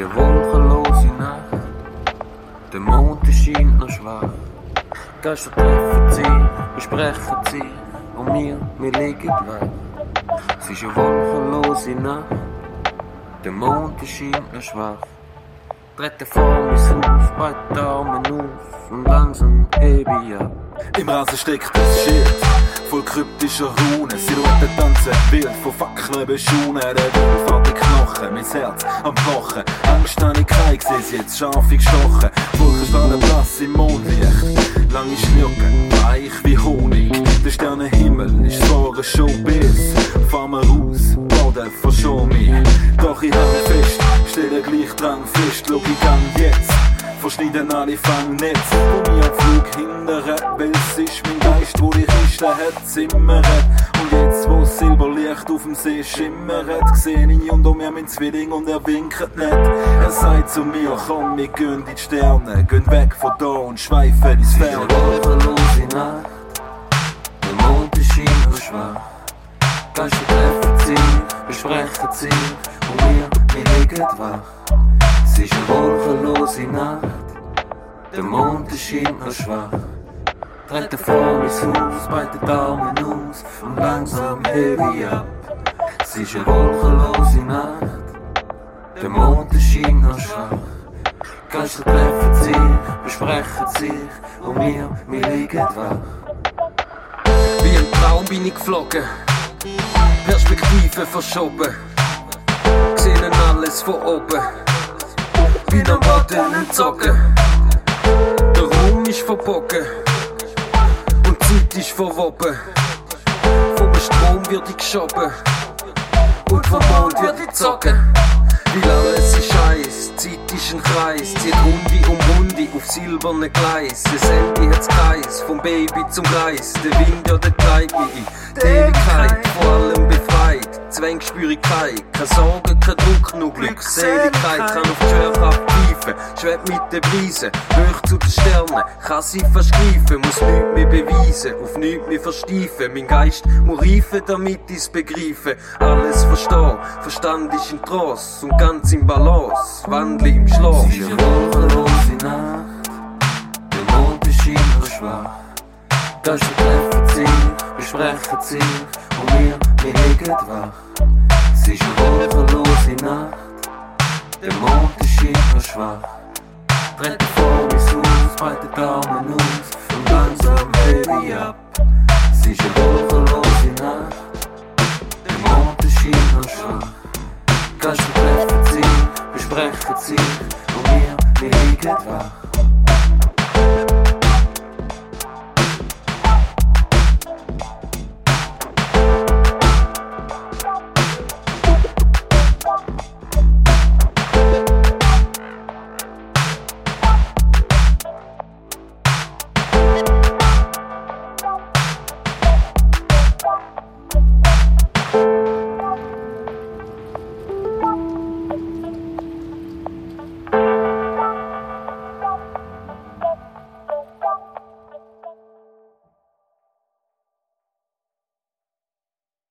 eine wolkenlose Nacht. Der Mond scheint noch schwach. Geister treffen sie, besprechen sie und wir, wir liegen weg. Es ist eine wolkenlose Nacht. Der Mond scheint noch schwach. Trete vor mein Haus, auf und ab. Im Rasen steckt das Schild voll kryptischer Runen. Silhouette tanzen wild von Fackeln Schuhen. Der Wind fährt die Knochen, mein Herz am Pochen. Angst habe ich keine, seh's jetzt scharf gestochen. Wolken blass im Mondlicht. Lange Schnürken, weich wie Honig. Der Sternenhimmel ist vor ein Showbiz. Fahr mal raus, Boden verschon mich. Doch ich hang fest, stelle gleich dran fest. Schau ich gang jetzt verschneiden alle Fangnetz, wo mir am Flug hindern, weil es ist mein Geist, wo die Kiste hat zimmert. Und jetzt, wo das Silberlicht auf dem See schimmert, seh ich unter mir mein Zwilling und er winkt nicht. Er sagt zu mir, komm, wir gehen in die Sterne, gehen weg von da und schweifen ins Ferne. wolkenlose Nacht. Der Mond scheint noch schwach. Geister treffen sie, besprechen sie und wir, wir liegen wach. Es ist eine wolkenlose Nacht. Der Mond scheint noch schwach. Vor mein Haus, beide Daumen aus und langsam hebe ab. Es ist eine wolkenlose Nacht. Der Mond scheint noch schwach. Geister treffen sich, besprechen sich und wir, wir liegen wach. Wie ein Traum bin ich geflogen, Perspektive verschoben, gesehen alles von oben, bin am Boden entzogen. Ist verbogen und die Zeit ist verwoben. Vom Strom wird ich geschoben und vom Mond wird ich gezogen. Weil alles ist Scheiß, Zeit ist ein Kreis, zieht Runde um Runde auf silberne Gleis. Das Handy hat's Kreis, vom Baby zum Kreis, der Wind ja der in die Ewigkeit, vor allem befreit. Zwäng spüre ich kein, keine Sorgen, kein Druck, nur Glückseligkeit. Kann auf die Schwerkraft pfeifen, schwebt mit den Preisen, hoch zu den Sternen, kann sie verschreifen, muss nichts mehr beweisen, auf nichts mehr versteifen. Mein Geist muss reifen, damit ich's begreife. Alles verstehen, Verstand ist in Tross und ganz im Balance, wandle im Schlaf. Es ist eine wolkenlose Nacht, der Mond scheint noch schwach. Geister treffen sich, besprechen sich und wir, wir liegen wach. Es ist eine wolkenlose Nacht, der Mond scheint noch schwach. Trete vor mein Haus, beide Daumen aus und langsam hebe ich ab. Es ist eine wolkenlose Nacht, der Mond scheint noch schwach. Geister treffen sich, besprechen sich und wir, wir liegen wach.